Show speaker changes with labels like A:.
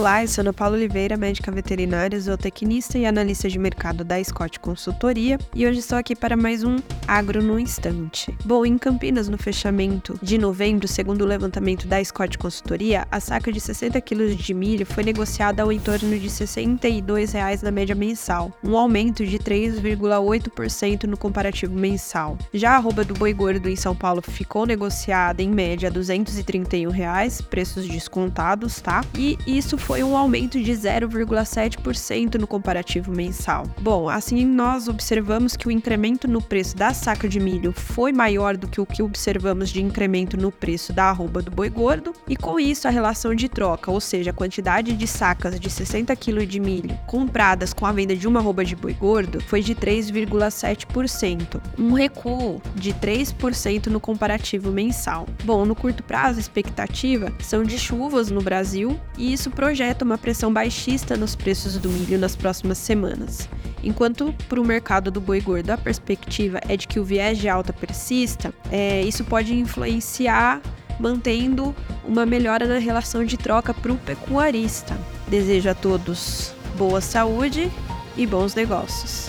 A: Olá, eu sou Ana Paula Oliveira, médica veterinária, zootecnista e analista de mercado da Scott Consultoria, e hoje estou aqui para mais um Agro no Instante. Bom, em Campinas, no fechamento de novembro, segundo o levantamento da Scott Consultoria, a saca de 60 quilos de milho foi negociada ao entorno de R$ 62,00 na média mensal, um aumento de 3,8% no comparativo mensal. Já a arroba do boi gordo em São Paulo ficou negociada em média 231 reais, preços descontados, tá? E isso um aumento de 0,7% no comparativo mensal. Bom, assim nós observamos que o incremento no preço da saca de milho foi maior do que o que observamos de incremento no preço da arroba do boi gordo, e com isso a relação de troca, ou seja, a quantidade de sacas de 60 kg de milho compradas com a venda de uma arroba de boi gordo foi de 3,7%, um recuo de 3% no comparativo mensal. Bom, no curto prazo, a expectativa são de chuvas no Brasil e isso projeta uma pressão baixista nos preços do milho nas próximas semanas. Enquanto para o mercado do boi gordo a perspectiva é de que o viés de alta persista, é, isso pode influenciar mantendo uma melhora na relação de troca para o pecuarista. Desejo a todos boa saúde e bons negócios.